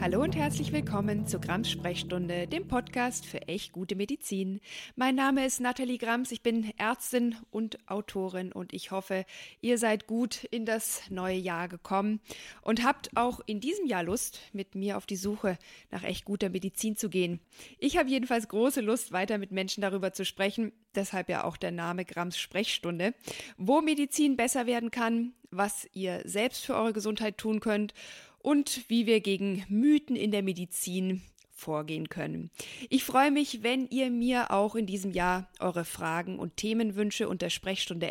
Hallo und herzlich willkommen zu Grams Sprechstunde, dem Podcast für echt gute Medizin. Mein Name ist Nathalie Grams, ich bin Ärztin und Autorin und ich hoffe, ihr seid gut in das neue Jahr gekommen und habt auch in diesem Jahr Lust, mit mir auf die Suche nach echt guter Medizin zu gehen. Ich habe jedenfalls große Lust, weiter mit Menschen darüber zu sprechen, deshalb ja auch der Name Grams Sprechstunde, wo Medizin besser werden kann, was ihr selbst für eure Gesundheit tun könnt und wie wir gegen Mythen in der Medizin vorgehen können. Ich freue mich, wenn ihr mir auch in diesem Jahr eure Fragen und Themenwünsche unter Sprechstunde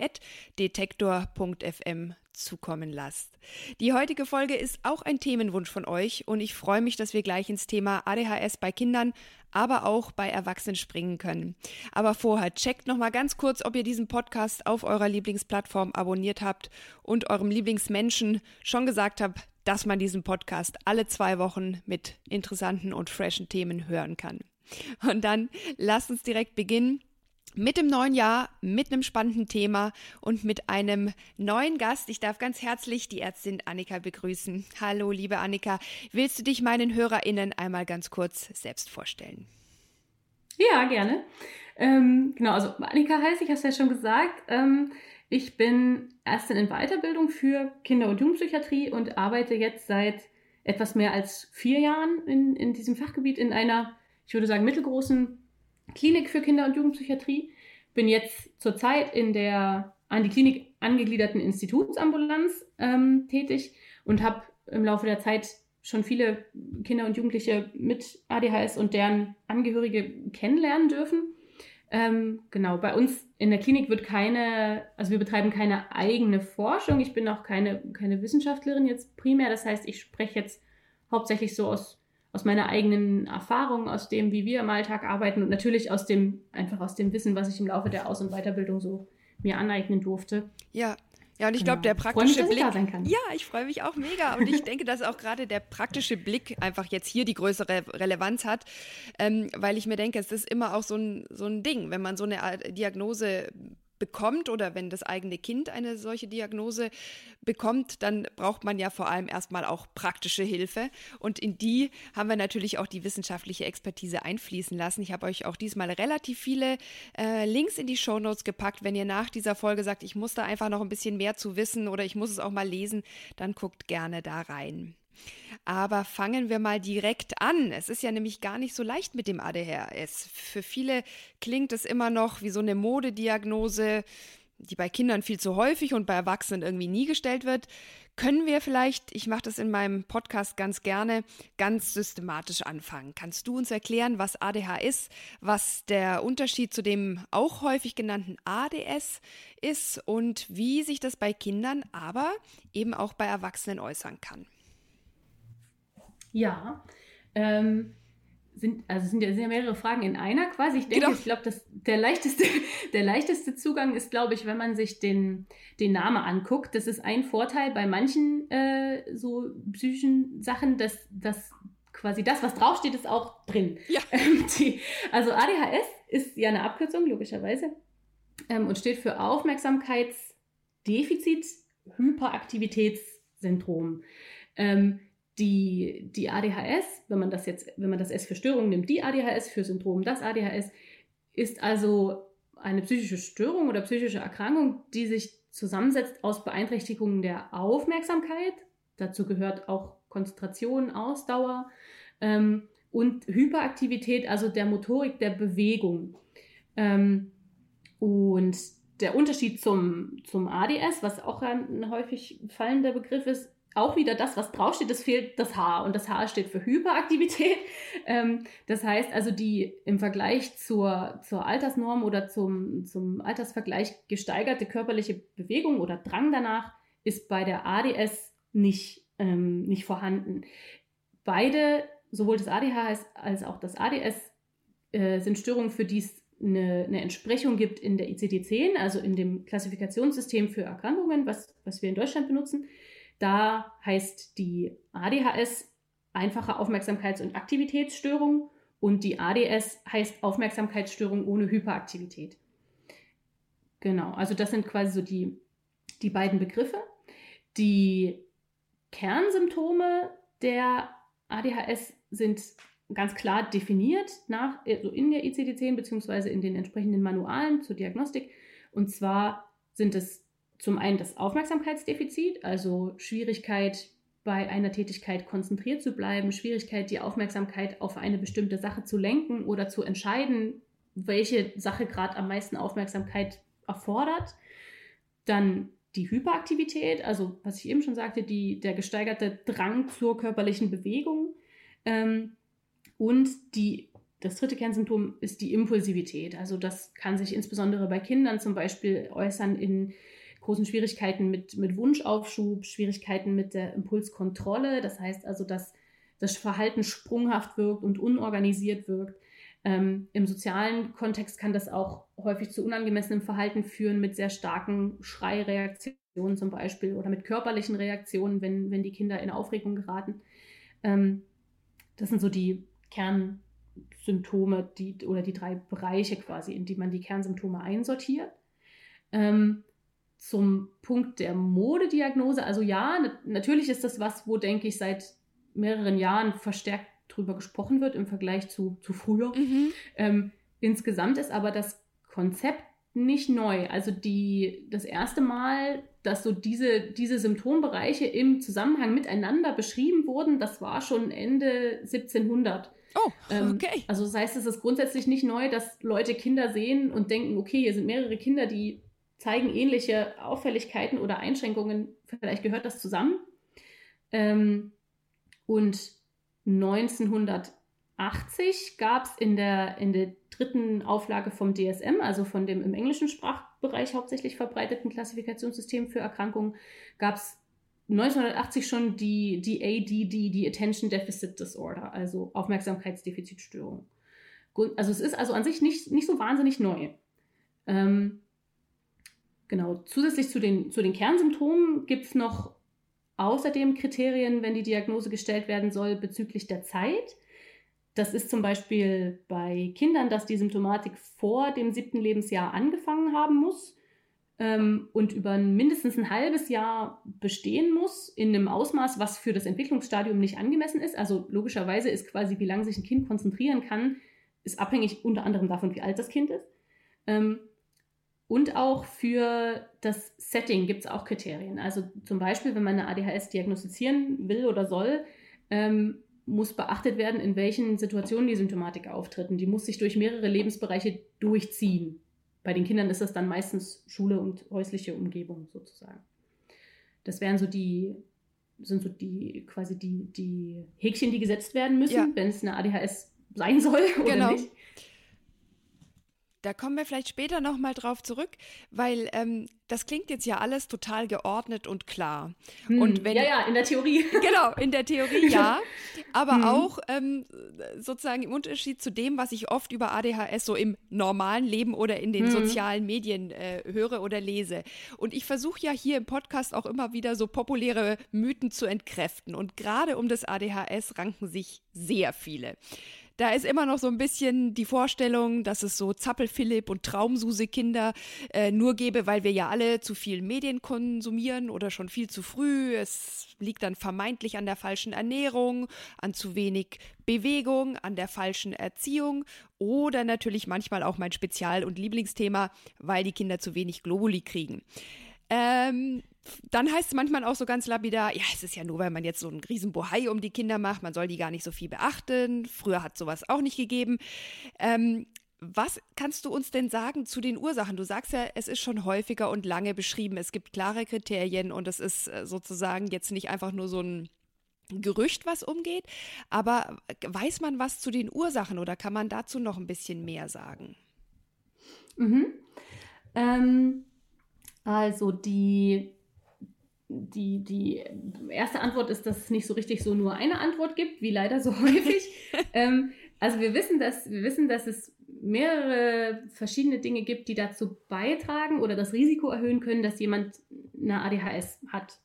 detektor.fm zukommen lasst. Die heutige Folge ist auch ein Themenwunsch von euch und ich freue mich, dass wir gleich ins Thema ADHS bei Kindern, aber auch bei Erwachsenen springen können. Aber vorher checkt noch mal ganz kurz, ob ihr diesen Podcast auf eurer Lieblingsplattform abonniert habt und eurem Lieblingsmenschen schon gesagt habt, dass man diesen Podcast alle zwei Wochen mit interessanten und freshen Themen hören kann. Und dann lasst uns direkt beginnen mit dem neuen Jahr, mit einem spannenden Thema und mit einem neuen Gast. Ich darf ganz herzlich die Ärztin Annika begrüßen. Hallo, liebe Annika. Willst du dich meinen HörerInnen einmal ganz kurz selbst vorstellen? Ja, gerne. Ähm, genau, also Annika heißt ich, hast ja schon gesagt. Ähm, ich bin Ärztin in Weiterbildung für Kinder- und Jugendpsychiatrie und arbeite jetzt seit etwas mehr als vier Jahren in, in diesem Fachgebiet in einer, ich würde sagen, mittelgroßen Klinik für Kinder- und Jugendpsychiatrie. Bin jetzt zurzeit in der an die Klinik angegliederten Institutsambulanz ähm, tätig und habe im Laufe der Zeit schon viele Kinder und Jugendliche mit ADHS und deren Angehörige kennenlernen dürfen. Ähm, genau, bei uns in der Klinik wird keine, also wir betreiben keine eigene Forschung. Ich bin auch keine, keine Wissenschaftlerin jetzt primär. Das heißt, ich spreche jetzt hauptsächlich so aus, aus meiner eigenen Erfahrung, aus dem, wie wir im Alltag arbeiten und natürlich aus dem, einfach aus dem Wissen, was ich im Laufe der Aus- und Weiterbildung so mir aneignen durfte. Ja, ja, und ich glaube, der praktische mich, Blick. Ja, ich freue mich auch mega. Und ich denke, dass auch gerade der praktische Blick einfach jetzt hier die größere Relevanz hat, ähm, weil ich mir denke, es ist immer auch so ein, so ein Ding, wenn man so eine Diagnose bekommt oder wenn das eigene Kind eine solche Diagnose bekommt, dann braucht man ja vor allem erstmal auch praktische Hilfe. Und in die haben wir natürlich auch die wissenschaftliche Expertise einfließen lassen. Ich habe euch auch diesmal relativ viele äh, Links in die Show Notes gepackt. Wenn ihr nach dieser Folge sagt, ich muss da einfach noch ein bisschen mehr zu wissen oder ich muss es auch mal lesen, dann guckt gerne da rein. Aber fangen wir mal direkt an. Es ist ja nämlich gar nicht so leicht mit dem ADHS. Für viele klingt es immer noch wie so eine Modediagnose, die bei Kindern viel zu häufig und bei Erwachsenen irgendwie nie gestellt wird. Können wir vielleicht, ich mache das in meinem Podcast ganz gerne, ganz systematisch anfangen. Kannst du uns erklären, was ADH ist, was der Unterschied zu dem auch häufig genannten ADS ist und wie sich das bei Kindern, aber eben auch bei Erwachsenen äußern kann? Ja, ähm, sind, also sind ja, sind ja mehrere Fragen in einer quasi. Ich denke, genau. ich glaube, dass der leichteste, der leichteste Zugang ist, glaube ich, wenn man sich den, den Namen anguckt. Das ist ein Vorteil bei manchen äh, so psychischen Sachen, dass, dass quasi das, was draufsteht, ist auch drin. Ja. Ähm, die, also ADHS ist ja eine Abkürzung, logischerweise, ähm, und steht für Aufmerksamkeitsdefizit Hyperaktivitätssyndrom. Ähm, die, die ADHS, wenn man das jetzt, wenn man das S für Störung nimmt, die ADHS für Syndrom, das ADHS, ist also eine psychische Störung oder psychische Erkrankung, die sich zusammensetzt aus Beeinträchtigungen der Aufmerksamkeit, dazu gehört auch Konzentration, Ausdauer ähm, und Hyperaktivität, also der Motorik der Bewegung. Ähm, und der Unterschied zum, zum ADS, was auch ein häufig fallender Begriff ist, auch wieder das, was draufsteht, es fehlt das H und das H steht für Hyperaktivität. Ähm, das heißt also, die im Vergleich zur, zur Altersnorm oder zum, zum Altersvergleich gesteigerte körperliche Bewegung oder Drang danach ist bei der ADS nicht, ähm, nicht vorhanden. Beide, sowohl das ADHS als auch das ADS, äh, sind Störungen, für die es eine, eine Entsprechung gibt in der ICD-10, also in dem Klassifikationssystem für Erkrankungen, was, was wir in Deutschland benutzen. Da heißt die ADHS einfache Aufmerksamkeits- und Aktivitätsstörung Und die ADS heißt Aufmerksamkeitsstörung ohne Hyperaktivität. Genau, also das sind quasi so die, die beiden Begriffe. Die Kernsymptome der ADHS sind ganz klar definiert nach, also in der ICD-10 beziehungsweise in den entsprechenden Manualen zur Diagnostik. Und zwar sind es zum einen das Aufmerksamkeitsdefizit, also Schwierigkeit bei einer Tätigkeit konzentriert zu bleiben, Schwierigkeit, die Aufmerksamkeit auf eine bestimmte Sache zu lenken oder zu entscheiden, welche Sache gerade am meisten Aufmerksamkeit erfordert. Dann die Hyperaktivität, also was ich eben schon sagte, die, der gesteigerte Drang zur körperlichen Bewegung. Ähm, und die, das dritte Kernsymptom ist die Impulsivität. Also das kann sich insbesondere bei Kindern zum Beispiel äußern in großen Schwierigkeiten mit, mit Wunschaufschub, Schwierigkeiten mit der Impulskontrolle. Das heißt also, dass das Verhalten sprunghaft wirkt und unorganisiert wirkt. Ähm, Im sozialen Kontext kann das auch häufig zu unangemessenem Verhalten führen mit sehr starken Schreireaktionen zum Beispiel oder mit körperlichen Reaktionen, wenn, wenn die Kinder in Aufregung geraten. Ähm, das sind so die Kernsymptome die, oder die drei Bereiche quasi, in die man die Kernsymptome einsortiert. Ähm, zum Punkt der Modediagnose, also ja, natürlich ist das was, wo, denke ich, seit mehreren Jahren verstärkt drüber gesprochen wird im Vergleich zu, zu früher. Mhm. Ähm, insgesamt ist aber das Konzept nicht neu. Also die, das erste Mal, dass so diese, diese Symptombereiche im Zusammenhang miteinander beschrieben wurden, das war schon Ende 1700. Oh, ähm, okay. Ähm, also das heißt, es ist grundsätzlich nicht neu, dass Leute Kinder sehen und denken, okay, hier sind mehrere Kinder, die zeigen ähnliche Auffälligkeiten oder Einschränkungen, vielleicht gehört das zusammen. Ähm, und 1980 gab es in der, in der dritten Auflage vom DSM, also von dem im englischen Sprachbereich hauptsächlich verbreiteten Klassifikationssystem für Erkrankungen, gab es 1980 schon die, die ADD, die Attention Deficit Disorder, also Aufmerksamkeitsdefizitstörung. Also es ist also an sich nicht, nicht so wahnsinnig neu. Ähm, Genau, zusätzlich zu den, zu den Kernsymptomen gibt es noch außerdem Kriterien, wenn die Diagnose gestellt werden soll, bezüglich der Zeit. Das ist zum Beispiel bei Kindern, dass die Symptomatik vor dem siebten Lebensjahr angefangen haben muss ähm, und über mindestens ein halbes Jahr bestehen muss, in einem Ausmaß, was für das Entwicklungsstadium nicht angemessen ist. Also logischerweise ist quasi, wie lange sich ein Kind konzentrieren kann, ist abhängig unter anderem davon, wie alt das Kind ist. Ähm, und auch für das Setting gibt es auch Kriterien. Also zum Beispiel, wenn man eine ADHS diagnostizieren will oder soll, ähm, muss beachtet werden, in welchen Situationen die Symptomatik auftritt. Und die muss sich durch mehrere Lebensbereiche durchziehen. Bei den Kindern ist das dann meistens Schule und häusliche Umgebung sozusagen. Das wären so die, sind so die quasi die, die Häkchen, die gesetzt werden müssen, ja. wenn es eine ADHS sein soll oder genau. nicht. Da kommen wir vielleicht später nochmal drauf zurück, weil ähm, das klingt jetzt ja alles total geordnet und klar. Hm, und wenn, ja, ja, in der Theorie. Genau, in der Theorie ja. aber hm. auch ähm, sozusagen im Unterschied zu dem, was ich oft über ADHS so im normalen Leben oder in den hm. sozialen Medien äh, höre oder lese. Und ich versuche ja hier im Podcast auch immer wieder so populäre Mythen zu entkräften. Und gerade um das ADHS ranken sich sehr viele. Da ist immer noch so ein bisschen die Vorstellung, dass es so Zappel-Philipp und Traumsuse-Kinder äh, nur gäbe, weil wir ja alle zu viel Medien konsumieren oder schon viel zu früh. Es liegt dann vermeintlich an der falschen Ernährung, an zu wenig Bewegung, an der falschen Erziehung oder natürlich manchmal auch mein Spezial- und Lieblingsthema, weil die Kinder zu wenig Globuli kriegen. Ähm, dann heißt es manchmal auch so ganz lapidar, ja, es ist ja nur, weil man jetzt so einen riesen Bohai um die Kinder macht, man soll die gar nicht so viel beachten. Früher hat sowas auch nicht gegeben. Ähm, was kannst du uns denn sagen zu den Ursachen? Du sagst ja, es ist schon häufiger und lange beschrieben. Es gibt klare Kriterien und es ist äh, sozusagen jetzt nicht einfach nur so ein Gerücht, was umgeht. Aber weiß man was zu den Ursachen oder kann man dazu noch ein bisschen mehr sagen? Mhm. Ähm, also die die, die erste Antwort ist, dass es nicht so richtig so nur eine Antwort gibt, wie leider so häufig. ähm, also wir wissen, dass, wir wissen, dass es mehrere verschiedene Dinge gibt, die dazu beitragen oder das Risiko erhöhen können, dass jemand eine ADHS hat.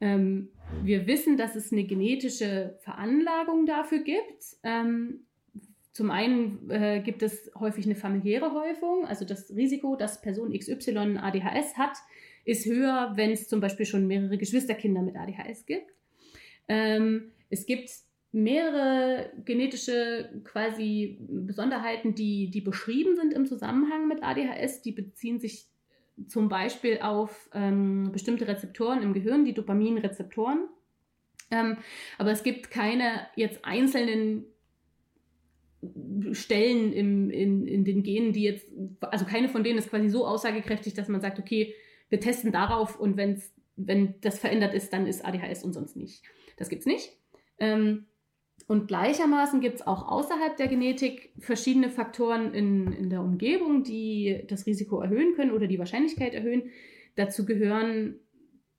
Ähm, wir wissen, dass es eine genetische Veranlagung dafür gibt. Ähm, zum einen äh, gibt es häufig eine familiäre Häufung, also das Risiko, dass Person XY ADHS hat, ist höher, wenn es zum Beispiel schon mehrere Geschwisterkinder mit ADHS gibt. Ähm, es gibt mehrere genetische quasi Besonderheiten, die, die beschrieben sind im Zusammenhang mit ADHS. Die beziehen sich zum Beispiel auf ähm, bestimmte Rezeptoren im Gehirn, die Dopaminrezeptoren. Ähm, aber es gibt keine jetzt einzelnen Stellen im, in, in den Genen, die jetzt, also keine von denen ist quasi so aussagekräftig, dass man sagt, okay, wir testen darauf und wenn's, wenn das verändert ist, dann ist ADHS und sonst nicht. Das gibt es nicht. Ähm, und gleichermaßen gibt es auch außerhalb der Genetik verschiedene Faktoren in, in der Umgebung, die das Risiko erhöhen können oder die Wahrscheinlichkeit erhöhen. Dazu gehören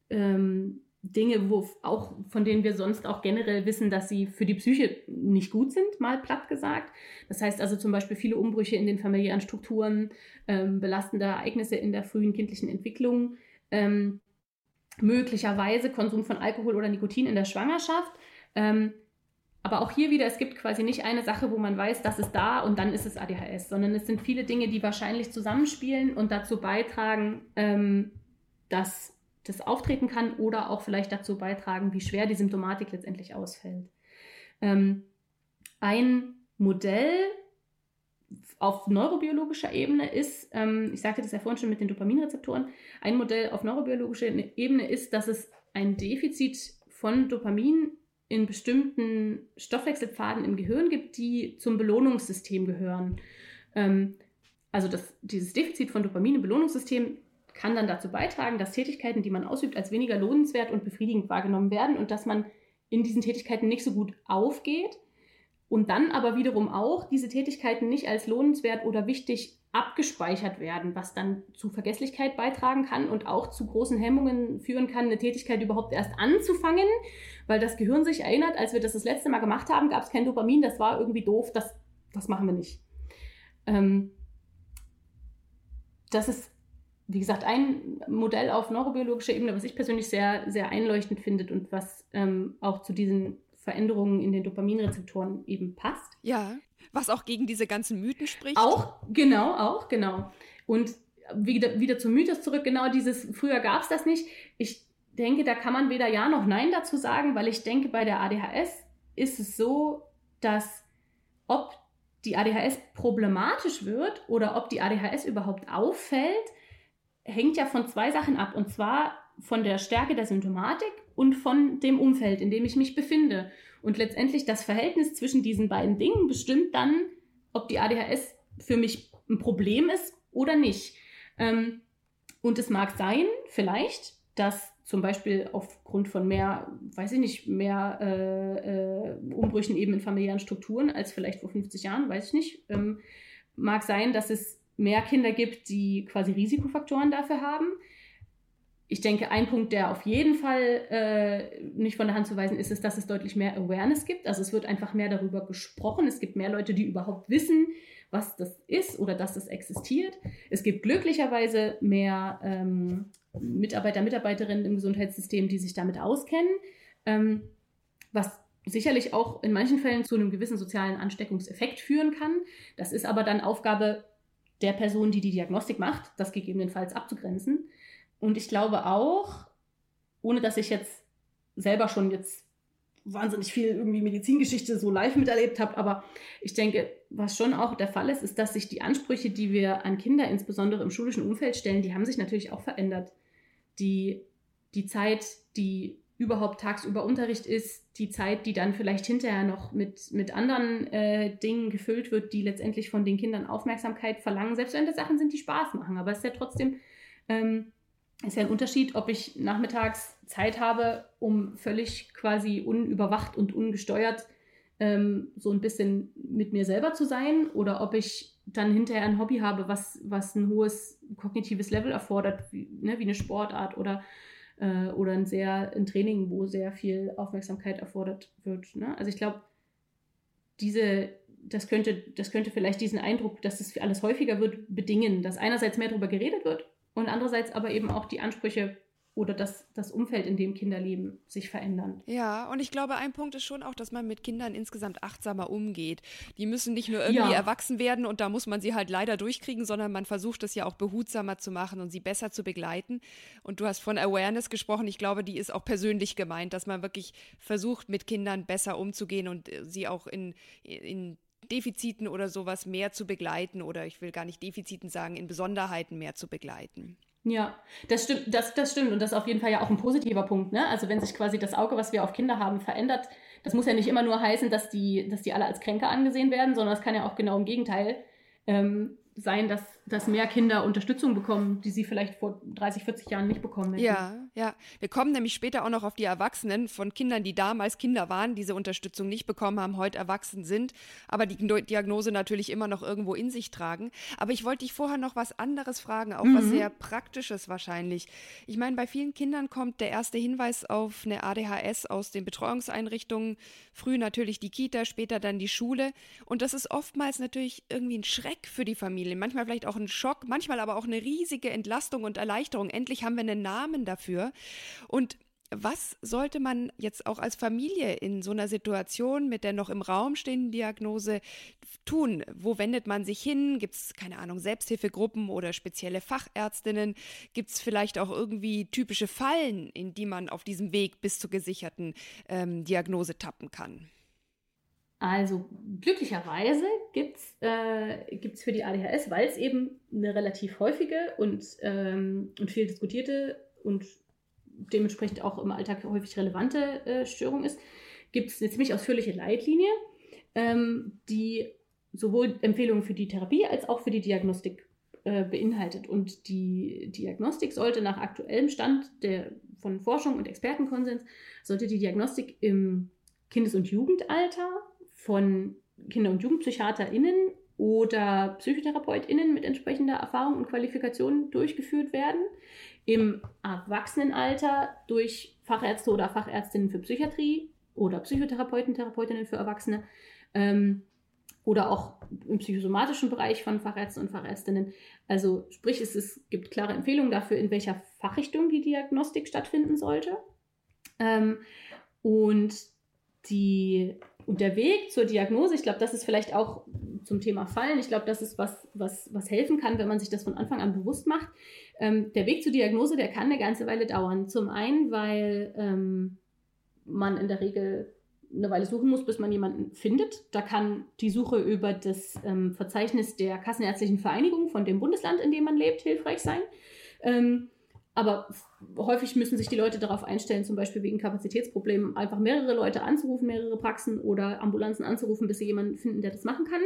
ähm, Dinge, wo auch, von denen wir sonst auch generell wissen, dass sie für die Psyche nicht gut sind, mal platt gesagt. Das heißt also zum Beispiel viele Umbrüche in den familiären Strukturen, ähm, belastende Ereignisse in der frühen kindlichen Entwicklung, ähm, möglicherweise Konsum von Alkohol oder Nikotin in der Schwangerschaft. Ähm, aber auch hier wieder, es gibt quasi nicht eine Sache, wo man weiß, das ist da und dann ist es ADHS, sondern es sind viele Dinge, die wahrscheinlich zusammenspielen und dazu beitragen, ähm, dass das auftreten kann oder auch vielleicht dazu beitragen, wie schwer die Symptomatik letztendlich ausfällt. Ähm, ein Modell auf neurobiologischer Ebene ist, ähm, ich sagte das ja vorhin schon mit den Dopaminrezeptoren, ein Modell auf neurobiologischer Ebene ist, dass es ein Defizit von Dopamin in bestimmten Stoffwechselpfaden im Gehirn gibt, die zum Belohnungssystem gehören. Ähm, also das, dieses Defizit von Dopamin im Belohnungssystem kann dann dazu beitragen, dass Tätigkeiten, die man ausübt, als weniger lohnenswert und befriedigend wahrgenommen werden und dass man in diesen Tätigkeiten nicht so gut aufgeht und dann aber wiederum auch diese Tätigkeiten nicht als lohnenswert oder wichtig abgespeichert werden, was dann zu Vergesslichkeit beitragen kann und auch zu großen Hemmungen führen kann, eine Tätigkeit überhaupt erst anzufangen, weil das Gehirn sich erinnert, als wir das das letzte Mal gemacht haben, gab es kein Dopamin, das war irgendwie doof, das, das machen wir nicht. Ähm, das ist wie gesagt, ein Modell auf neurobiologischer Ebene, was ich persönlich sehr, sehr einleuchtend finde und was ähm, auch zu diesen Veränderungen in den Dopaminrezeptoren eben passt. Ja, was auch gegen diese ganzen Mythen spricht. Auch, genau, auch, genau. Und wieder, wieder zum Mythos zurück, genau dieses, früher gab es das nicht. Ich denke, da kann man weder Ja noch Nein dazu sagen, weil ich denke, bei der ADHS ist es so, dass ob die ADHS problematisch wird oder ob die ADHS überhaupt auffällt, hängt ja von zwei Sachen ab. Und zwar von der Stärke der Symptomatik und von dem Umfeld, in dem ich mich befinde. Und letztendlich das Verhältnis zwischen diesen beiden Dingen bestimmt dann, ob die ADHS für mich ein Problem ist oder nicht. Ähm, und es mag sein, vielleicht, dass zum Beispiel aufgrund von mehr, weiß ich nicht, mehr äh, äh, Umbrüchen eben in familiären Strukturen als vielleicht vor 50 Jahren, weiß ich nicht, ähm, mag sein, dass es mehr Kinder gibt, die quasi Risikofaktoren dafür haben. Ich denke, ein Punkt, der auf jeden Fall äh, nicht von der Hand zu weisen ist, ist, dass es deutlich mehr Awareness gibt. Also es wird einfach mehr darüber gesprochen. Es gibt mehr Leute, die überhaupt wissen, was das ist oder dass das existiert. Es gibt glücklicherweise mehr ähm, Mitarbeiter, Mitarbeiterinnen im Gesundheitssystem, die sich damit auskennen, ähm, was sicherlich auch in manchen Fällen zu einem gewissen sozialen Ansteckungseffekt führen kann. Das ist aber dann Aufgabe der Person, die die Diagnostik macht, das gegebenenfalls abzugrenzen. Und ich glaube auch, ohne dass ich jetzt selber schon jetzt wahnsinnig viel irgendwie Medizingeschichte so live miterlebt habe, aber ich denke, was schon auch der Fall ist, ist, dass sich die Ansprüche, die wir an Kinder insbesondere im schulischen Umfeld stellen, die haben sich natürlich auch verändert. Die, die Zeit, die überhaupt tagsüber Unterricht ist, die Zeit, die dann vielleicht hinterher noch mit, mit anderen äh, Dingen gefüllt wird, die letztendlich von den Kindern Aufmerksamkeit verlangen, selbst wenn das Sachen sind, die Spaß machen. Aber es ist ja trotzdem ähm, ist ja ein Unterschied, ob ich nachmittags Zeit habe, um völlig quasi unüberwacht und ungesteuert ähm, so ein bisschen mit mir selber zu sein oder ob ich dann hinterher ein Hobby habe, was, was ein hohes kognitives Level erfordert, wie, ne, wie eine Sportart oder äh, oder ein sehr ein Training, wo sehr viel Aufmerksamkeit erfordert wird. Ne? Also ich glaube, diese, das könnte, das könnte vielleicht diesen Eindruck, dass es alles häufiger wird, bedingen, dass einerseits mehr darüber geredet wird und andererseits aber eben auch die Ansprüche oder dass das Umfeld, in dem Kinder leben, sich verändern. Ja, und ich glaube, ein Punkt ist schon auch, dass man mit Kindern insgesamt achtsamer umgeht. Die müssen nicht nur irgendwie ja. erwachsen werden und da muss man sie halt leider durchkriegen, sondern man versucht es ja auch behutsamer zu machen und sie besser zu begleiten. Und du hast von Awareness gesprochen. Ich glaube, die ist auch persönlich gemeint, dass man wirklich versucht, mit Kindern besser umzugehen und äh, sie auch in, in Defiziten oder sowas mehr zu begleiten oder ich will gar nicht Defiziten sagen, in Besonderheiten mehr zu begleiten. Ja, das stimmt, das, das stimmt. Und das ist auf jeden Fall ja auch ein positiver Punkt. Ne? Also wenn sich quasi das Auge, was wir auf Kinder haben, verändert, das muss ja nicht immer nur heißen, dass die, dass die alle als Kränker angesehen werden, sondern es kann ja auch genau im Gegenteil ähm, sein, dass, dass mehr Kinder Unterstützung bekommen, die sie vielleicht vor 30, 40 Jahren nicht bekommen hätten. Ja, ja. Wir kommen nämlich später auch noch auf die Erwachsenen von Kindern, die damals Kinder waren, diese Unterstützung nicht bekommen haben, heute erwachsen sind, aber die Diagnose natürlich immer noch irgendwo in sich tragen. Aber ich wollte dich vorher noch was anderes fragen, auch mhm. was sehr Praktisches wahrscheinlich. Ich meine, bei vielen Kindern kommt der erste Hinweis auf eine ADHS aus den Betreuungseinrichtungen, früh natürlich die Kita, später dann die Schule. Und das ist oftmals natürlich irgendwie ein Schreck für die Familie. Manchmal vielleicht auch ein Schock, manchmal aber auch eine riesige Entlastung und Erleichterung. Endlich haben wir einen Namen dafür. Und was sollte man jetzt auch als Familie in so einer Situation mit der noch im Raum stehenden Diagnose tun? Wo wendet man sich hin? Gibt es, keine Ahnung, Selbsthilfegruppen oder spezielle Fachärztinnen? Gibt es vielleicht auch irgendwie typische Fallen, in die man auf diesem Weg bis zur gesicherten ähm, Diagnose tappen kann? Also glücklicherweise gibt es äh, für die ADHS, weil es eben eine relativ häufige und, ähm, und viel diskutierte und dementsprechend auch im Alltag häufig relevante äh, Störung ist, gibt es eine ziemlich ausführliche Leitlinie, ähm, die sowohl Empfehlungen für die Therapie als auch für die Diagnostik äh, beinhaltet. Und die Diagnostik sollte nach aktuellem Stand der, von Forschung und Expertenkonsens, sollte die Diagnostik im Kindes- und Jugendalter von Kinder- und JugendpsychiaterInnen oder PsychotherapeutInnen mit entsprechender Erfahrung und Qualifikation durchgeführt werden. Im Erwachsenenalter durch Fachärzte oder Fachärztinnen für Psychiatrie oder Psychotherapeuten, Therapeutinnen für Erwachsene. Ähm, oder auch im psychosomatischen Bereich von Fachärzten und Fachärztinnen. Also sprich, es, es gibt klare Empfehlungen dafür, in welcher Fachrichtung die Diagnostik stattfinden sollte. Ähm, und die und der Weg zur Diagnose, ich glaube, das ist vielleicht auch zum Thema Fallen, ich glaube, das ist was, was, was helfen kann, wenn man sich das von Anfang an bewusst macht. Ähm, der Weg zur Diagnose, der kann eine ganze Weile dauern. Zum einen, weil ähm, man in der Regel eine Weile suchen muss, bis man jemanden findet. Da kann die Suche über das ähm, Verzeichnis der Kassenärztlichen Vereinigung von dem Bundesland, in dem man lebt, hilfreich sein. Ähm, aber häufig müssen sich die Leute darauf einstellen, zum Beispiel wegen Kapazitätsproblemen, einfach mehrere Leute anzurufen, mehrere Praxen oder Ambulanzen anzurufen, bis sie jemanden finden, der das machen kann.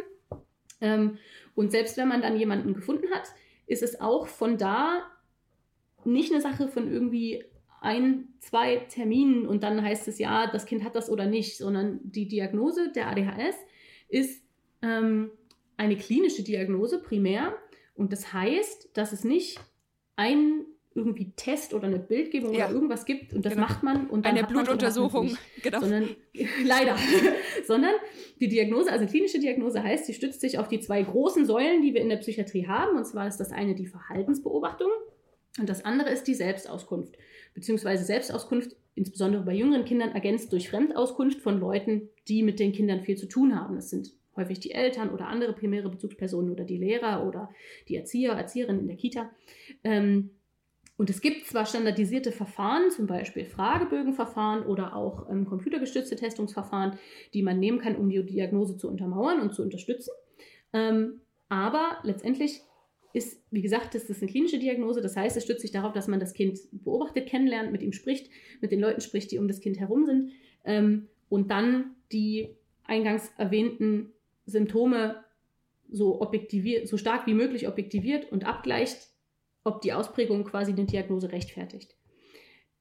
Ähm, und selbst wenn man dann jemanden gefunden hat, ist es auch von da nicht eine Sache von irgendwie ein, zwei Terminen und dann heißt es ja, das Kind hat das oder nicht, sondern die Diagnose der ADHS ist ähm, eine klinische Diagnose primär und das heißt, dass es nicht ein irgendwie Test oder eine Bildgebung ja. oder irgendwas gibt und das genau. macht man und dann eine Blutuntersuchung, genau. Sondern leider, sondern die Diagnose, also klinische Diagnose heißt, sie stützt sich auf die zwei großen Säulen, die wir in der Psychiatrie haben und zwar ist das eine die Verhaltensbeobachtung und das andere ist die Selbstauskunft, beziehungsweise Selbstauskunft insbesondere bei jüngeren Kindern ergänzt durch Fremdauskunft von Leuten, die mit den Kindern viel zu tun haben. Das sind häufig die Eltern oder andere primäre Bezugspersonen oder die Lehrer oder die Erzieher, Erzieherinnen in der Kita. Ähm, und es gibt zwar standardisierte Verfahren, zum Beispiel Fragebögenverfahren oder auch ähm, computergestützte Testungsverfahren, die man nehmen kann, um die Diagnose zu untermauern und zu unterstützen. Ähm, aber letztendlich ist, wie gesagt, das ist eine klinische Diagnose. Das heißt, es stützt sich darauf, dass man das Kind beobachtet, kennenlernt, mit ihm spricht, mit den Leuten spricht, die um das Kind herum sind ähm, und dann die eingangs erwähnten Symptome so, objektiviert, so stark wie möglich objektiviert und abgleicht ob die Ausprägung quasi eine Diagnose rechtfertigt.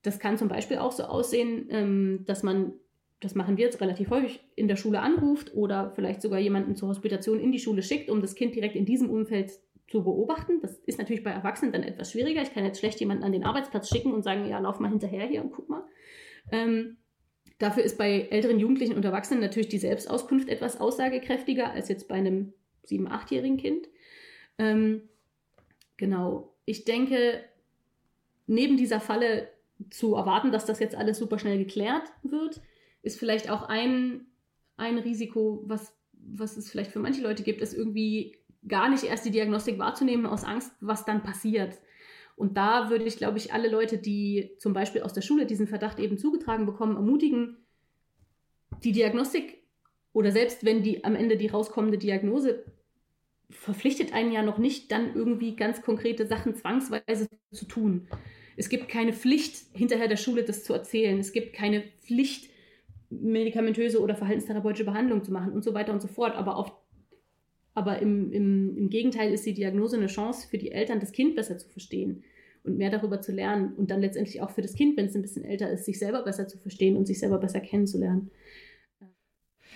Das kann zum Beispiel auch so aussehen, ähm, dass man, das machen wir jetzt relativ häufig, in der Schule anruft oder vielleicht sogar jemanden zur Hospitation in die Schule schickt, um das Kind direkt in diesem Umfeld zu beobachten. Das ist natürlich bei Erwachsenen dann etwas schwieriger. Ich kann jetzt schlecht jemanden an den Arbeitsplatz schicken und sagen, ja, lauf mal hinterher hier und guck mal. Ähm, dafür ist bei älteren Jugendlichen und Erwachsenen natürlich die Selbstauskunft etwas aussagekräftiger als jetzt bei einem sieben-, achtjährigen Kind. Ähm, genau ich denke, neben dieser Falle zu erwarten, dass das jetzt alles super schnell geklärt wird, ist vielleicht auch ein, ein Risiko, was, was es vielleicht für manche Leute gibt, ist irgendwie gar nicht erst die Diagnostik wahrzunehmen aus Angst, was dann passiert. Und da würde ich, glaube ich, alle Leute, die zum Beispiel aus der Schule diesen Verdacht eben zugetragen bekommen, ermutigen, die Diagnostik oder selbst wenn die am Ende die rauskommende Diagnose verpflichtet einen ja noch nicht, dann irgendwie ganz konkrete Sachen zwangsweise zu tun. Es gibt keine Pflicht, hinterher der Schule das zu erzählen. Es gibt keine Pflicht, medikamentöse oder verhaltenstherapeutische Behandlung zu machen und so weiter und so fort. Aber, auf, aber im, im, im Gegenteil ist die Diagnose eine Chance für die Eltern, das Kind besser zu verstehen und mehr darüber zu lernen und dann letztendlich auch für das Kind, wenn es ein bisschen älter ist, sich selber besser zu verstehen und sich selber besser kennenzulernen.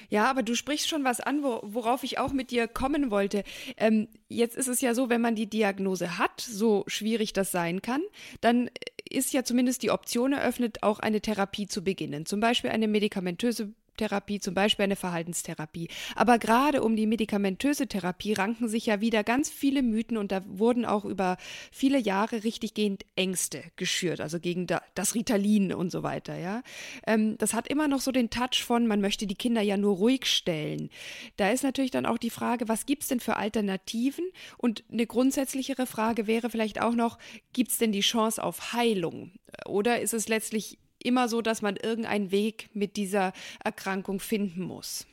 Ja, aber du sprichst schon was an, wo, worauf ich auch mit dir kommen wollte. Ähm, jetzt ist es ja so, wenn man die Diagnose hat, so schwierig das sein kann, dann ist ja zumindest die Option eröffnet, auch eine Therapie zu beginnen. Zum Beispiel eine medikamentöse Therapie, zum Beispiel eine Verhaltenstherapie. Aber gerade um die medikamentöse Therapie ranken sich ja wieder ganz viele Mythen und da wurden auch über viele Jahre richtiggehend Ängste geschürt, also gegen das Ritalin und so weiter, ja. Ähm, das hat immer noch so den Touch von, man möchte die Kinder ja nur ruhig stellen. Da ist natürlich dann auch die Frage, was gibt es denn für Alternativen? Und eine grundsätzlichere Frage wäre vielleicht auch noch, gibt es denn die Chance auf Heilung? Oder ist es letztlich immer so, dass man irgendeinen Weg mit dieser Erkrankung finden muss.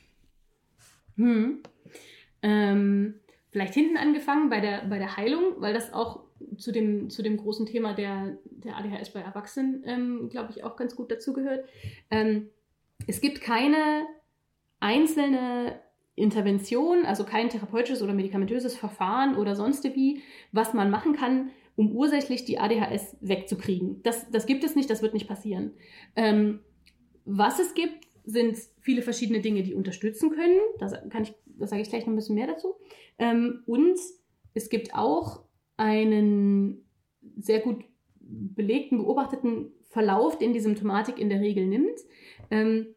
Hm. Ähm, vielleicht hinten angefangen bei der, bei der Heilung, weil das auch zu dem, zu dem großen Thema der, der ADHS bei Erwachsenen, ähm, glaube ich, auch ganz gut dazugehört. Ähm, es gibt keine einzelne Intervention, also kein therapeutisches oder medikamentöses Verfahren oder sonst wie, was man machen kann, um ursächlich die ADHS wegzukriegen. Das, das gibt es nicht, das wird nicht passieren. Ähm, was es gibt, sind viele verschiedene Dinge, die unterstützen können. Das, kann ich, das sage ich gleich noch ein bisschen mehr dazu. Ähm, und es gibt auch einen sehr gut belegten, beobachteten Verlauf, den die Symptomatik in der Regel nimmt. Ähm,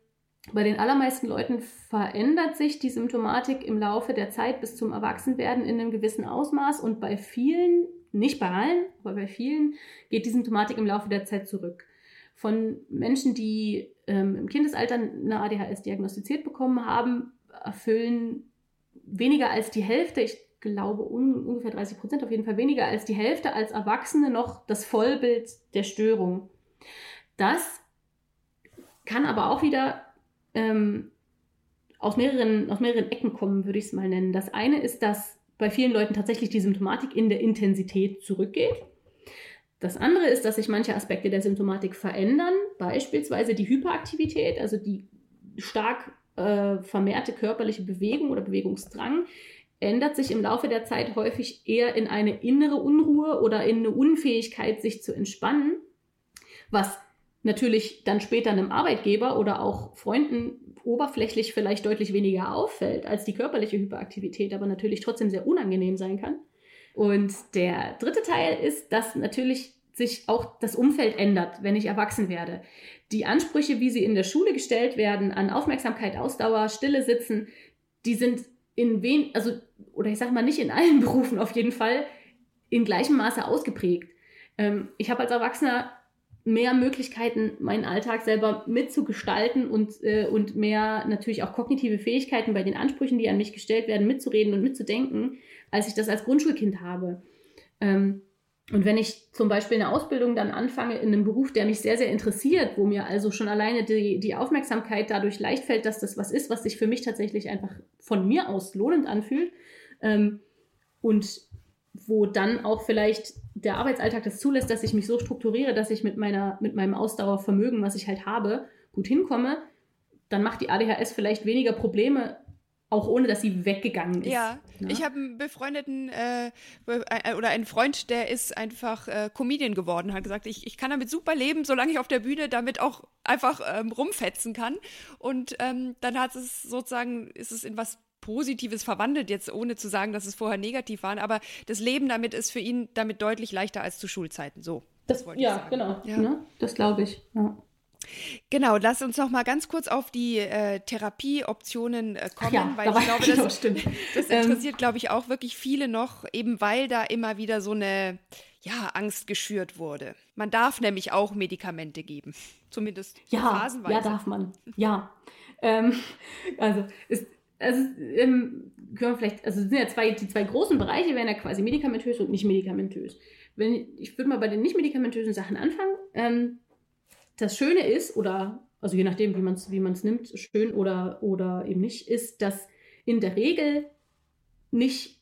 bei den allermeisten Leuten verändert sich die Symptomatik im Laufe der Zeit bis zum Erwachsenwerden in einem gewissen Ausmaß und bei vielen nicht bei allen, aber bei vielen geht die Symptomatik im Laufe der Zeit zurück. Von Menschen, die ähm, im Kindesalter eine ADHS diagnostiziert bekommen haben, erfüllen weniger als die Hälfte, ich glaube un ungefähr 30 Prozent, auf jeden Fall weniger als die Hälfte als Erwachsene noch das Vollbild der Störung. Das kann aber auch wieder ähm, aus, mehreren, aus mehreren Ecken kommen, würde ich es mal nennen. Das eine ist, dass bei vielen Leuten tatsächlich die Symptomatik in der Intensität zurückgeht. Das andere ist, dass sich manche Aspekte der Symptomatik verändern, beispielsweise die Hyperaktivität, also die stark äh, vermehrte körperliche Bewegung oder Bewegungsdrang, ändert sich im Laufe der Zeit häufig eher in eine innere Unruhe oder in eine Unfähigkeit, sich zu entspannen, was natürlich dann später einem Arbeitgeber oder auch Freunden oberflächlich vielleicht deutlich weniger auffällt als die körperliche Hyperaktivität, aber natürlich trotzdem sehr unangenehm sein kann. Und der dritte Teil ist, dass natürlich sich auch das Umfeld ändert, wenn ich erwachsen werde. Die Ansprüche, wie sie in der Schule gestellt werden, an Aufmerksamkeit, Ausdauer, Stille sitzen, die sind in wen, also, oder ich sag mal nicht in allen Berufen auf jeden Fall, in gleichem Maße ausgeprägt. Ähm, ich habe als Erwachsener mehr Möglichkeiten, meinen Alltag selber mitzugestalten und, äh, und mehr natürlich auch kognitive Fähigkeiten bei den Ansprüchen, die an mich gestellt werden, mitzureden und mitzudenken, als ich das als Grundschulkind habe. Ähm, und wenn ich zum Beispiel eine Ausbildung dann anfange in einem Beruf, der mich sehr, sehr interessiert, wo mir also schon alleine die, die Aufmerksamkeit dadurch leicht fällt, dass das was ist, was sich für mich tatsächlich einfach von mir aus lohnend anfühlt, ähm, und wo dann auch vielleicht der Arbeitsalltag das zulässt, dass ich mich so strukturiere, dass ich mit, meiner, mit meinem Ausdauervermögen, was ich halt habe, gut hinkomme, dann macht die ADHS vielleicht weniger Probleme, auch ohne dass sie weggegangen ist. Ja, ne? ich habe einen befreundeten äh, äh, oder einen Freund, der ist einfach äh, Comedian geworden, hat gesagt, ich, ich kann damit super leben, solange ich auf der Bühne damit auch einfach ähm, rumfetzen kann. Und ähm, dann hat es sozusagen, ist es in was Positives verwandelt, jetzt ohne zu sagen, dass es vorher negativ war. Aber das Leben damit ist für ihn damit deutlich leichter als zu Schulzeiten. So. Das, das ja, genau. Ja. Ne? Das glaube ich. Ja. Genau, lass uns noch mal ganz kurz auf die äh, Therapieoptionen äh, kommen, ja, weil ich glaube, das, das ähm. interessiert, glaube ich, auch wirklich viele noch, eben weil da immer wieder so eine ja, Angst geschürt wurde. Man darf nämlich auch Medikamente geben, zumindest ja, phasenweise. Ja, darf man. Ja, ähm, also ist also ähm, können wir vielleicht, also sind ja zwei, die zwei großen Bereiche wären ja quasi medikamentös und nicht medikamentös. Wenn, ich würde mal bei den nicht medikamentösen Sachen anfangen. Ähm, das Schöne ist, oder also je nachdem, wie man es wie nimmt, schön oder, oder eben nicht, ist, dass in der Regel nicht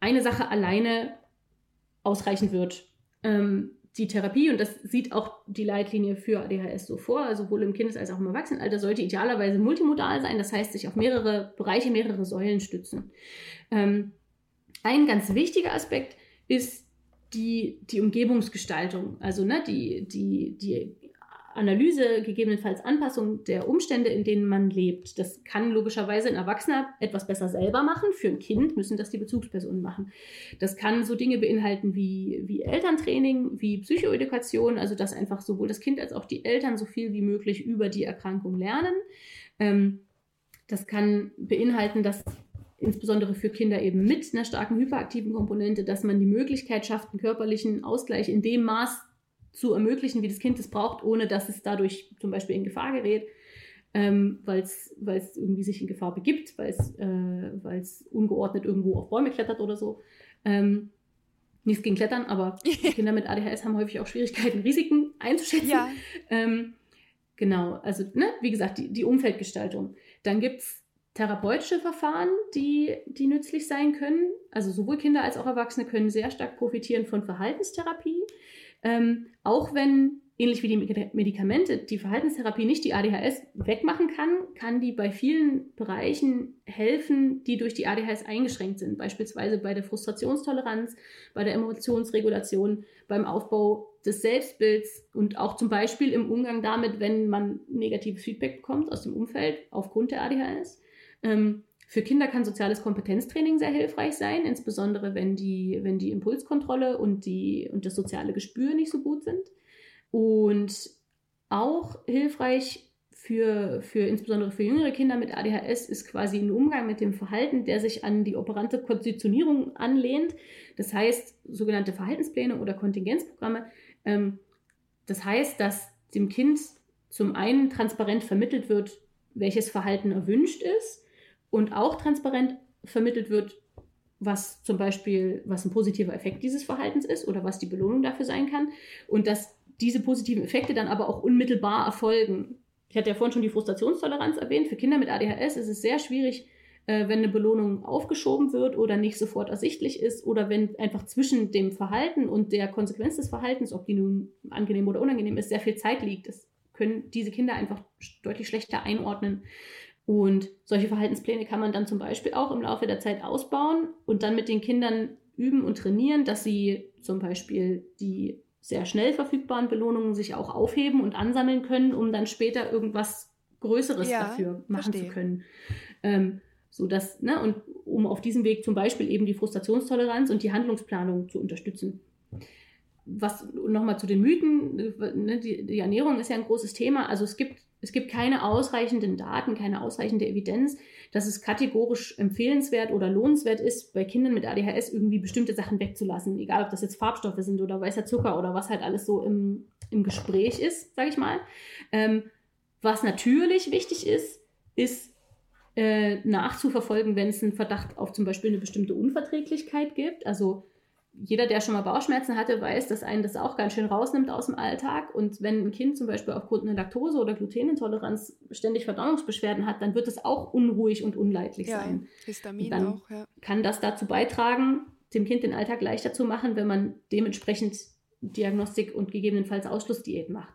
eine Sache alleine ausreichen wird. Ähm, die Therapie, und das sieht auch die Leitlinie für ADHS so vor, also sowohl im Kindes- als auch im Erwachsenenalter, sollte idealerweise multimodal sein, das heißt sich auf mehrere Bereiche, mehrere Säulen stützen. Ähm, ein ganz wichtiger Aspekt ist die, die Umgebungsgestaltung, also ne, die, die, die Analyse, gegebenenfalls Anpassung der Umstände, in denen man lebt. Das kann logischerweise ein Erwachsener etwas besser selber machen. Für ein Kind müssen das die Bezugspersonen machen. Das kann so Dinge beinhalten wie, wie Elterntraining, wie Psychoedukation, also dass einfach sowohl das Kind als auch die Eltern so viel wie möglich über die Erkrankung lernen. Ähm, das kann beinhalten, dass insbesondere für Kinder eben mit einer starken hyperaktiven Komponente, dass man die Möglichkeit schafft, einen körperlichen Ausgleich in dem Maß zu ermöglichen, wie das Kind es braucht, ohne dass es dadurch zum Beispiel in Gefahr gerät, ähm, weil es irgendwie sich in Gefahr begibt, weil es äh, ungeordnet irgendwo auf Bäume klettert oder so. Ähm, nichts gegen Klettern, aber Kinder mit ADHS haben häufig auch Schwierigkeiten, Risiken einzuschätzen. Ja. Ähm, genau, also ne, wie gesagt, die, die Umfeldgestaltung. Dann gibt es therapeutische Verfahren, die, die nützlich sein können. Also sowohl Kinder als auch Erwachsene können sehr stark profitieren von Verhaltenstherapie. Ähm, auch wenn, ähnlich wie die Medikamente, die Verhaltenstherapie nicht die ADHS wegmachen kann, kann die bei vielen Bereichen helfen, die durch die ADHS eingeschränkt sind. Beispielsweise bei der Frustrationstoleranz, bei der Emotionsregulation, beim Aufbau des Selbstbilds und auch zum Beispiel im Umgang damit, wenn man negatives Feedback bekommt aus dem Umfeld aufgrund der ADHS. Ähm, für Kinder kann soziales Kompetenztraining sehr hilfreich sein, insbesondere wenn die, wenn die Impulskontrolle und, die, und das soziale Gespür nicht so gut sind. Und auch hilfreich für, für insbesondere für jüngere Kinder mit ADHS ist quasi ein Umgang mit dem Verhalten, der sich an die operante Konditionierung anlehnt. Das heißt, sogenannte Verhaltenspläne oder Kontingenzprogramme. Ähm, das heißt, dass dem Kind zum einen transparent vermittelt wird, welches Verhalten erwünscht ist und auch transparent vermittelt wird, was zum Beispiel, was ein positiver Effekt dieses Verhaltens ist oder was die Belohnung dafür sein kann und dass diese positiven Effekte dann aber auch unmittelbar erfolgen. Ich hatte ja vorhin schon die Frustrationstoleranz erwähnt. Für Kinder mit ADHS ist es sehr schwierig, äh, wenn eine Belohnung aufgeschoben wird oder nicht sofort ersichtlich ist oder wenn einfach zwischen dem Verhalten und der Konsequenz des Verhaltens, ob die nun angenehm oder unangenehm ist, sehr viel Zeit liegt. Das können diese Kinder einfach deutlich schlechter einordnen. Und solche Verhaltenspläne kann man dann zum Beispiel auch im Laufe der Zeit ausbauen und dann mit den Kindern üben und trainieren, dass sie zum Beispiel die sehr schnell verfügbaren Belohnungen sich auch aufheben und ansammeln können, um dann später irgendwas Größeres ja, dafür machen verstehe. zu können. Ähm, so dass, ne, und um auf diesem Weg zum Beispiel eben die Frustrationstoleranz und die Handlungsplanung zu unterstützen. Was nochmal zu den Mythen, ne, die, die Ernährung ist ja ein großes Thema. Also es gibt es gibt keine ausreichenden Daten, keine ausreichende Evidenz, dass es kategorisch empfehlenswert oder lohnenswert ist, bei Kindern mit ADHS irgendwie bestimmte Sachen wegzulassen. Egal, ob das jetzt Farbstoffe sind oder weißer Zucker oder was halt alles so im, im Gespräch ist, sage ich mal. Ähm, was natürlich wichtig ist, ist äh, nachzuverfolgen, wenn es einen Verdacht auf zum Beispiel eine bestimmte Unverträglichkeit gibt. Also jeder, der schon mal Bauchschmerzen hatte, weiß, dass einen das auch ganz schön rausnimmt aus dem Alltag. Und wenn ein Kind zum Beispiel aufgrund einer Laktose- oder Glutenintoleranz ständig Verdauungsbeschwerden hat, dann wird es auch unruhig und unleidlich ja, sein. Histamin auch, ja. Kann das dazu beitragen, dem Kind den Alltag leichter zu machen, wenn man dementsprechend Diagnostik und gegebenenfalls Ausschlussdiät macht.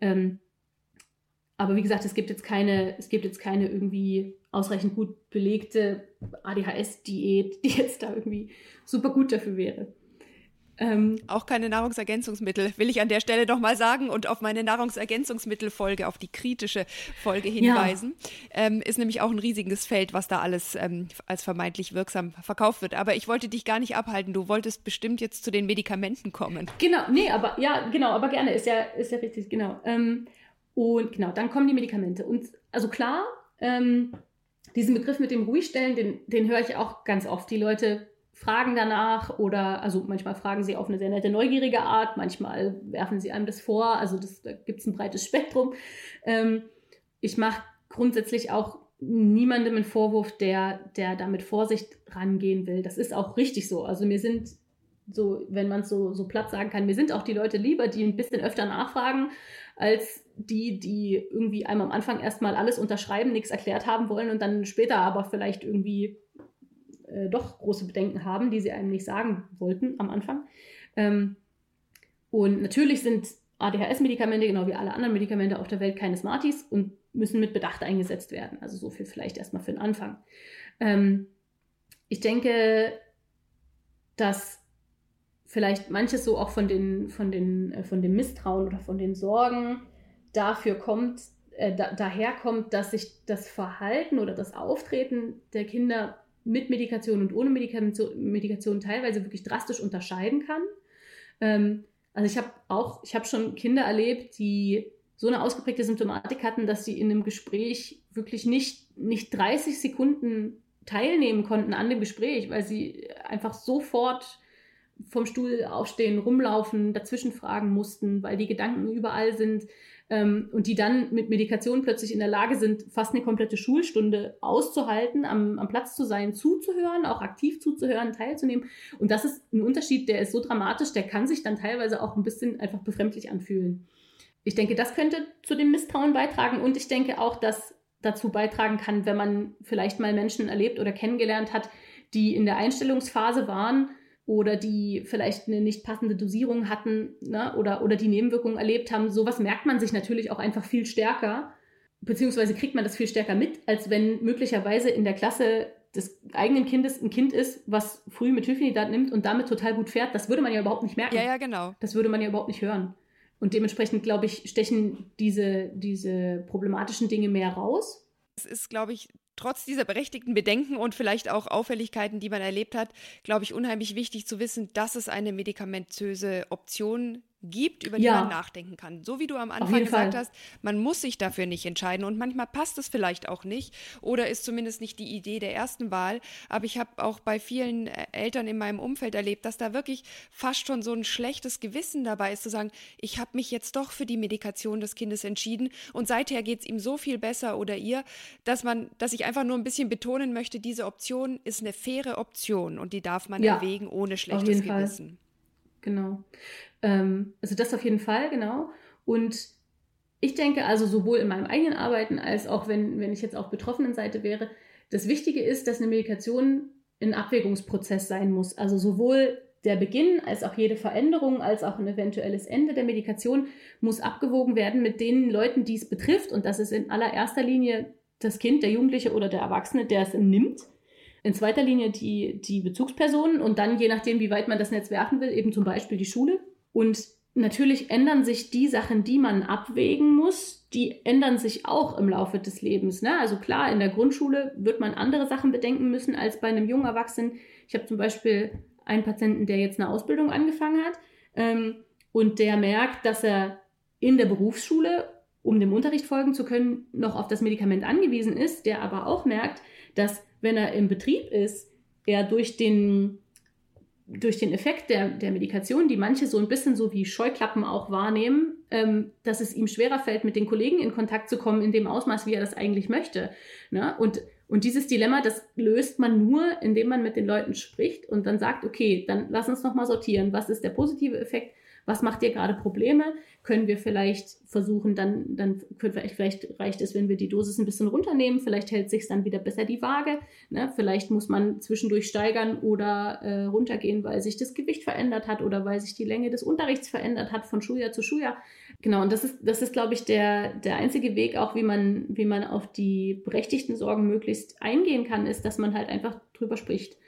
Ähm, aber wie gesagt, es gibt jetzt keine, es gibt jetzt keine irgendwie ausreichend gut belegte ADHS-Diät, die jetzt da irgendwie super gut dafür wäre. Ähm, auch keine Nahrungsergänzungsmittel, will ich an der Stelle doch mal sagen und auf meine Nahrungsergänzungsmittelfolge, auf die kritische Folge hinweisen. Ja. Ähm, ist nämlich auch ein riesiges Feld, was da alles ähm, als vermeintlich wirksam verkauft wird. Aber ich wollte dich gar nicht abhalten. Du wolltest bestimmt jetzt zu den Medikamenten kommen. Genau, nee, aber ja, genau, aber gerne, ist ja, ist ja richtig, genau. Ähm, Und genau, dann kommen die Medikamente. Und also klar, ähm, diesen Begriff mit dem Ruhigstellen, den, den höre ich auch ganz oft. Die Leute fragen danach oder, also manchmal fragen sie auf eine sehr nette, neugierige Art, manchmal werfen sie einem das vor. Also das, da gibt es ein breites Spektrum. Ähm, ich mache grundsätzlich auch niemandem einen Vorwurf, der, der da mit Vorsicht rangehen will. Das ist auch richtig so. Also mir sind so, wenn man es so, so platt sagen kann, mir sind auch die Leute lieber, die ein bisschen öfter nachfragen, als die, die irgendwie einem am Anfang erstmal alles unterschreiben, nichts erklärt haben wollen und dann später aber vielleicht irgendwie äh, doch große Bedenken haben, die sie einem nicht sagen wollten am Anfang. Ähm, und natürlich sind ADHS-Medikamente, genau wie alle anderen Medikamente auf der Welt, keine Smarties und müssen mit Bedacht eingesetzt werden. Also so viel vielleicht erstmal für den Anfang. Ähm, ich denke, dass vielleicht manches so auch von, den, von, den, äh, von dem Misstrauen oder von den Sorgen dafür kommt, äh, da, daher dass sich das Verhalten oder das Auftreten der Kinder mit Medikation und ohne Medikation, Medikation teilweise wirklich drastisch unterscheiden kann. Ähm, also ich habe auch, ich habe schon Kinder erlebt, die so eine ausgeprägte Symptomatik hatten, dass sie in einem Gespräch wirklich nicht, nicht 30 Sekunden teilnehmen konnten an dem Gespräch, weil sie einfach sofort vom Stuhl aufstehen, rumlaufen, dazwischen fragen mussten, weil die Gedanken überall sind ähm, und die dann mit Medikation plötzlich in der Lage sind, fast eine komplette Schulstunde auszuhalten, am, am Platz zu sein, zuzuhören, auch aktiv zuzuhören, teilzunehmen. Und das ist ein Unterschied, der ist so dramatisch, der kann sich dann teilweise auch ein bisschen einfach befremdlich anfühlen. Ich denke, das könnte zu dem Misstrauen beitragen und ich denke auch, dass dazu beitragen kann, wenn man vielleicht mal Menschen erlebt oder kennengelernt hat, die in der Einstellungsphase waren oder die vielleicht eine nicht passende Dosierung hatten ne, oder, oder die Nebenwirkungen erlebt haben. Sowas merkt man sich natürlich auch einfach viel stärker, beziehungsweise kriegt man das viel stärker mit, als wenn möglicherweise in der Klasse des eigenen Kindes ein Kind ist, was früh mit Hilfenidat nimmt und damit total gut fährt. Das würde man ja überhaupt nicht merken. Ja, ja, genau. Das würde man ja überhaupt nicht hören. Und dementsprechend, glaube ich, stechen diese, diese problematischen Dinge mehr raus. Es ist, glaube ich, trotz dieser berechtigten Bedenken und vielleicht auch Auffälligkeiten, die man erlebt hat, glaube ich, unheimlich wichtig zu wissen, dass es eine medikamentöse Option gibt, über die ja. man nachdenken kann. So wie du am Anfang gesagt Fall. hast, man muss sich dafür nicht entscheiden und manchmal passt es vielleicht auch nicht oder ist zumindest nicht die Idee der ersten Wahl. Aber ich habe auch bei vielen äh, Eltern in meinem Umfeld erlebt, dass da wirklich fast schon so ein schlechtes Gewissen dabei ist, zu sagen, ich habe mich jetzt doch für die Medikation des Kindes entschieden und seither geht es ihm so viel besser oder ihr, dass man, dass ich einfach nur ein bisschen betonen möchte, diese Option ist eine faire Option und die darf man ja, erwägen ohne schlechtes Gewissen. Fall. Genau. Ähm, also das auf jeden Fall, genau. Und ich denke also sowohl in meinem eigenen Arbeiten als auch wenn, wenn ich jetzt auf betroffenen Seite wäre, das Wichtige ist, dass eine Medikation ein Abwägungsprozess sein muss. Also sowohl der Beginn als auch jede Veränderung, als auch ein eventuelles Ende der Medikation muss abgewogen werden mit den Leuten, die es betrifft. Und das ist in allererster Linie das Kind, der Jugendliche oder der Erwachsene, der es nimmt. In zweiter Linie die, die Bezugspersonen und dann, je nachdem, wie weit man das Netz werfen will, eben zum Beispiel die Schule. Und natürlich ändern sich die Sachen, die man abwägen muss, die ändern sich auch im Laufe des Lebens. Ne? Also klar, in der Grundschule wird man andere Sachen bedenken müssen als bei einem jungen Erwachsenen. Ich habe zum Beispiel einen Patienten, der jetzt eine Ausbildung angefangen hat ähm, und der merkt, dass er in der Berufsschule, um dem Unterricht folgen zu können, noch auf das Medikament angewiesen ist, der aber auch merkt, dass wenn er im Betrieb ist, er durch den durch den Effekt der, der Medikation, die manche so ein bisschen so wie Scheuklappen auch wahrnehmen, ähm, dass es ihm schwerer fällt, mit den Kollegen in Kontakt zu kommen in dem Ausmaß, wie er das eigentlich möchte. Ne? Und, und dieses Dilemma, das löst man nur, indem man mit den Leuten spricht und dann sagt, okay, dann lass uns nochmal sortieren. Was ist der positive Effekt? Was macht dir gerade Probleme? können wir vielleicht versuchen, dann, dann vielleicht, vielleicht reicht es, wenn wir die Dosis ein bisschen runternehmen, vielleicht hält sich dann wieder besser die Waage, ne? vielleicht muss man zwischendurch steigern oder äh, runtergehen, weil sich das Gewicht verändert hat oder weil sich die Länge des Unterrichts verändert hat von Schuljahr zu Schuljahr. Genau, und das ist, das ist, glaube ich, der, der einzige Weg auch, wie man, wie man auf die berechtigten Sorgen möglichst eingehen kann, ist, dass man halt einfach drüber spricht.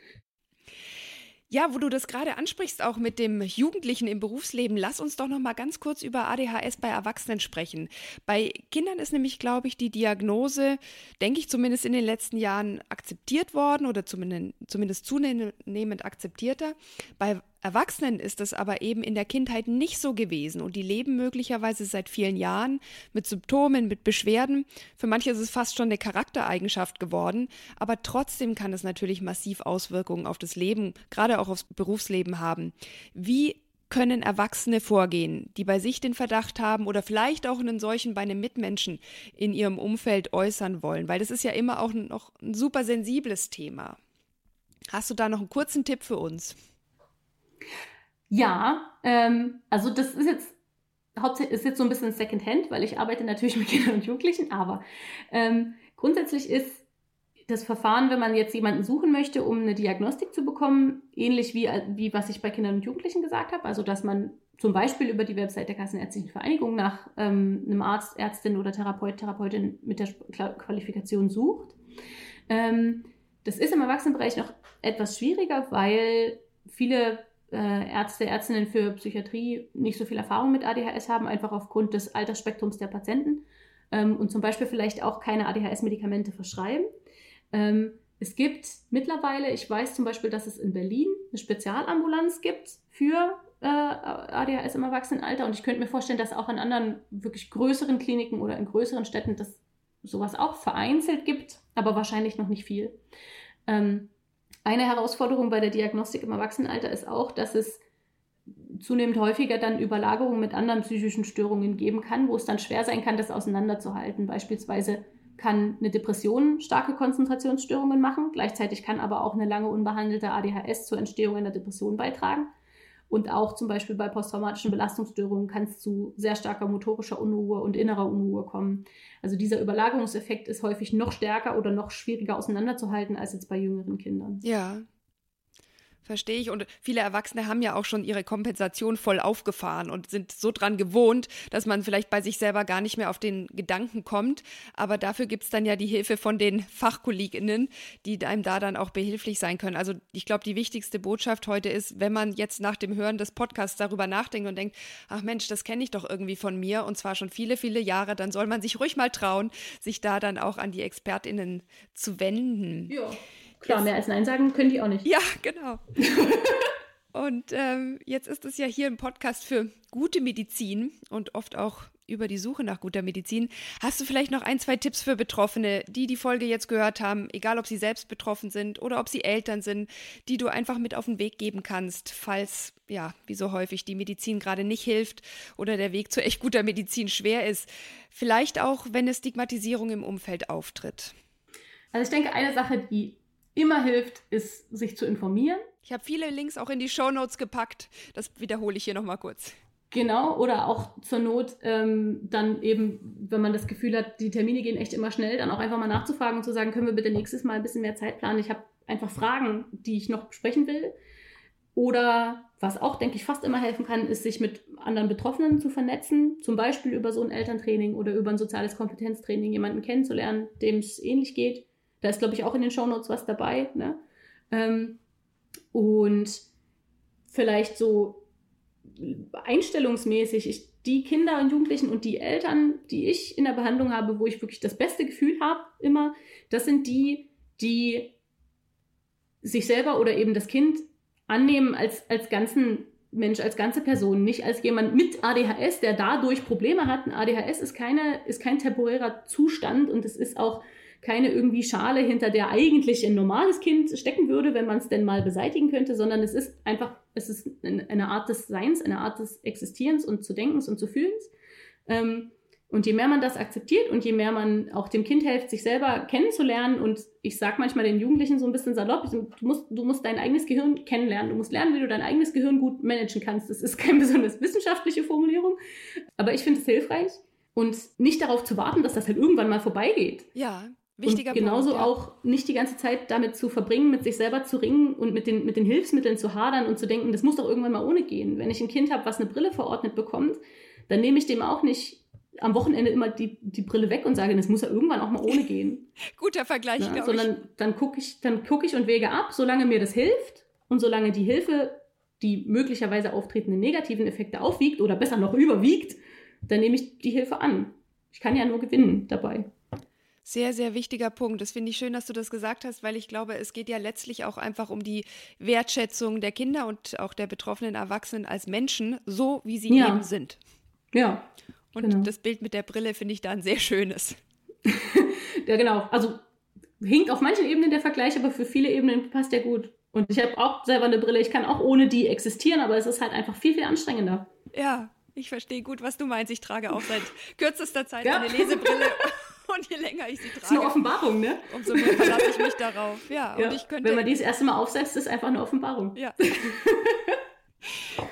Ja, wo du das gerade ansprichst, auch mit dem Jugendlichen im Berufsleben, lass uns doch noch mal ganz kurz über ADHS bei Erwachsenen sprechen. Bei Kindern ist nämlich, glaube ich, die Diagnose, denke ich zumindest in den letzten Jahren akzeptiert worden oder zumindest, zunehmend akzeptierter. Bei Erwachsenen ist es aber eben in der Kindheit nicht so gewesen und die leben möglicherweise seit vielen Jahren mit Symptomen, mit Beschwerden. Für manche ist es fast schon eine Charaktereigenschaft geworden, aber trotzdem kann es natürlich massiv Auswirkungen auf das Leben, gerade auch aufs Berufsleben haben. Wie können Erwachsene vorgehen, die bei sich den Verdacht haben oder vielleicht auch einen solchen bei einem Mitmenschen in ihrem Umfeld äußern wollen? Weil das ist ja immer auch noch ein super sensibles Thema. Hast du da noch einen kurzen Tipp für uns? Ja, ähm, also das ist jetzt hauptsächlich ist jetzt so ein bisschen Secondhand, weil ich arbeite natürlich mit Kindern und Jugendlichen, aber ähm, grundsätzlich ist das Verfahren, wenn man jetzt jemanden suchen möchte, um eine Diagnostik zu bekommen, ähnlich wie, wie was ich bei Kindern und Jugendlichen gesagt habe. Also, dass man zum Beispiel über die Website der Kassenärztlichen Vereinigung nach ähm, einem Arzt, Ärztin oder Therapeut, Therapeutin mit der Qualifikation sucht. Ähm, das ist im Erwachsenenbereich noch etwas schwieriger, weil viele äh, Ärzte, Ärztinnen für Psychiatrie nicht so viel Erfahrung mit ADHS haben, einfach aufgrund des Altersspektrums der Patienten ähm, und zum Beispiel vielleicht auch keine ADHS-Medikamente verschreiben. Ähm, es gibt mittlerweile, ich weiß zum Beispiel, dass es in Berlin eine Spezialambulanz gibt für äh, ADHS im Erwachsenenalter und ich könnte mir vorstellen, dass auch in anderen wirklich größeren Kliniken oder in größeren Städten das sowas auch vereinzelt gibt, aber wahrscheinlich noch nicht viel. Ähm, eine Herausforderung bei der Diagnostik im Erwachsenenalter ist auch, dass es zunehmend häufiger dann Überlagerungen mit anderen psychischen Störungen geben kann, wo es dann schwer sein kann, das auseinanderzuhalten. Beispielsweise kann eine Depression starke Konzentrationsstörungen machen. Gleichzeitig kann aber auch eine lange unbehandelte ADHS zur Entstehung einer Depression beitragen. Und auch zum Beispiel bei posttraumatischen Belastungsstörungen kann es zu sehr starker motorischer Unruhe und innerer Unruhe kommen. Also dieser Überlagerungseffekt ist häufig noch stärker oder noch schwieriger auseinanderzuhalten als jetzt bei jüngeren Kindern. Ja, Verstehe ich. Und viele Erwachsene haben ja auch schon ihre Kompensation voll aufgefahren und sind so dran gewohnt, dass man vielleicht bei sich selber gar nicht mehr auf den Gedanken kommt. Aber dafür gibt es dann ja die Hilfe von den Fachkolleginnen, die einem da dann auch behilflich sein können. Also ich glaube, die wichtigste Botschaft heute ist, wenn man jetzt nach dem Hören des Podcasts darüber nachdenkt und denkt, ach Mensch, das kenne ich doch irgendwie von mir und zwar schon viele, viele Jahre, dann soll man sich ruhig mal trauen, sich da dann auch an die ExpertInnen zu wenden. Ja. Klar, mehr als Nein sagen können die auch nicht. Ja, genau. und ähm, jetzt ist es ja hier ein Podcast für gute Medizin und oft auch über die Suche nach guter Medizin. Hast du vielleicht noch ein, zwei Tipps für Betroffene, die die Folge jetzt gehört haben, egal ob sie selbst betroffen sind oder ob sie Eltern sind, die du einfach mit auf den Weg geben kannst, falls, ja, wie so häufig die Medizin gerade nicht hilft oder der Weg zu echt guter Medizin schwer ist. Vielleicht auch, wenn eine Stigmatisierung im Umfeld auftritt. Also ich denke, eine Sache, die immer hilft, ist, sich zu informieren. Ich habe viele Links auch in die Show Notes gepackt. Das wiederhole ich hier nochmal kurz. Genau, oder auch zur Not ähm, dann eben, wenn man das Gefühl hat, die Termine gehen echt immer schnell, dann auch einfach mal nachzufragen und zu sagen, können wir bitte nächstes Mal ein bisschen mehr Zeit planen? Ich habe einfach Fragen, die ich noch besprechen will. Oder was auch, denke ich, fast immer helfen kann, ist, sich mit anderen Betroffenen zu vernetzen, zum Beispiel über so ein Elterntraining oder über ein soziales Kompetenztraining, jemanden kennenzulernen, dem es ähnlich geht. Da ist, glaube ich, auch in den Shownotes was dabei. Ne? Ähm, und vielleicht so einstellungsmäßig, ich, die Kinder und Jugendlichen und die Eltern, die ich in der Behandlung habe, wo ich wirklich das beste Gefühl habe, immer, das sind die, die sich selber oder eben das Kind annehmen als, als ganzen Mensch, als ganze Person, nicht als jemand mit ADHS, der dadurch Probleme hat. Ein ADHS ist, keine, ist kein temporärer Zustand und es ist auch keine irgendwie Schale, hinter der eigentlich ein normales Kind stecken würde, wenn man es denn mal beseitigen könnte, sondern es ist einfach, es ist eine Art des Seins, eine Art des Existierens und zu Denkens und zu Fühlens. Ähm, und je mehr man das akzeptiert und je mehr man auch dem Kind hilft, sich selber kennenzulernen, und ich sage manchmal den Jugendlichen so ein bisschen salopp, du musst, du musst dein eigenes Gehirn kennenlernen, du musst lernen, wie du dein eigenes Gehirn gut managen kannst. Das ist keine besonders wissenschaftliche Formulierung, aber ich finde es hilfreich. Und nicht darauf zu warten, dass das halt irgendwann mal vorbeigeht. Ja, Wichtiger und genauso Punkt, ja. auch nicht die ganze Zeit damit zu verbringen, mit sich selber zu ringen und mit den, mit den Hilfsmitteln zu hadern und zu denken, das muss doch irgendwann mal ohne gehen. Wenn ich ein Kind habe, was eine Brille verordnet bekommt, dann nehme ich dem auch nicht am Wochenende immer die, die Brille weg und sage, das muss ja irgendwann auch mal ohne gehen. Guter Vergleich, ja, Sondern ich. dann gucke ich, dann gucke ich und wege ab, solange mir das hilft und solange die Hilfe die möglicherweise auftretenden negativen Effekte aufwiegt oder besser noch überwiegt, dann nehme ich die Hilfe an. Ich kann ja nur gewinnen dabei. Sehr, sehr wichtiger Punkt. Das finde ich schön, dass du das gesagt hast, weil ich glaube, es geht ja letztlich auch einfach um die Wertschätzung der Kinder und auch der betroffenen Erwachsenen als Menschen, so wie sie ja. eben sind. Ja. Und genau. das Bild mit der Brille finde ich da ein sehr schönes. ja, genau. Also hinkt auf manchen Ebenen der Vergleich, aber für viele Ebenen passt der gut. Und ich habe auch selber eine Brille. Ich kann auch ohne die existieren, aber es ist halt einfach viel, viel anstrengender. Ja, ich verstehe gut, was du meinst. Ich trage auch seit kürzester Zeit ja. eine Lesebrille. Und je länger ich sie trage, das ist eine Offenbarung, ne? umso mehr verlasse ich mich darauf. Ja, ja. Und ich könnte, Wenn man die das erste Mal aufsetzt, ist einfach eine Offenbarung. Ja.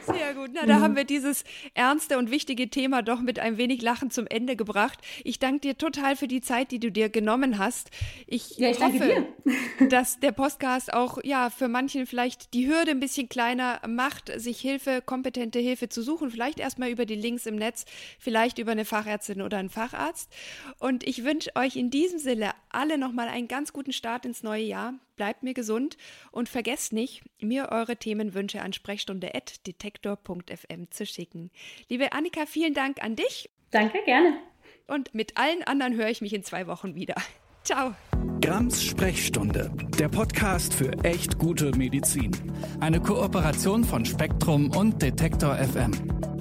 Sehr gut. Na, da mhm. haben wir dieses ernste und wichtige Thema doch mit ein wenig Lachen zum Ende gebracht. Ich danke dir total für die Zeit, die du dir genommen hast. Ich, ja, ich hoffe, dass der Podcast auch ja für manchen vielleicht die Hürde ein bisschen kleiner macht, sich Hilfe, kompetente Hilfe zu suchen. Vielleicht erstmal über die Links im Netz, vielleicht über eine Fachärztin oder einen Facharzt. Und ich wünsche euch in diesem Sinne alle nochmal einen ganz guten Start ins neue Jahr bleibt mir gesund und vergesst nicht, mir eure Themenwünsche an sprechstunde.detektor.fm zu schicken. Liebe Annika, vielen Dank an dich. Danke, gerne. Und mit allen anderen höre ich mich in zwei Wochen wieder. Ciao. Grams Sprechstunde, der Podcast für echt gute Medizin. Eine Kooperation von Spektrum und Detektor FM.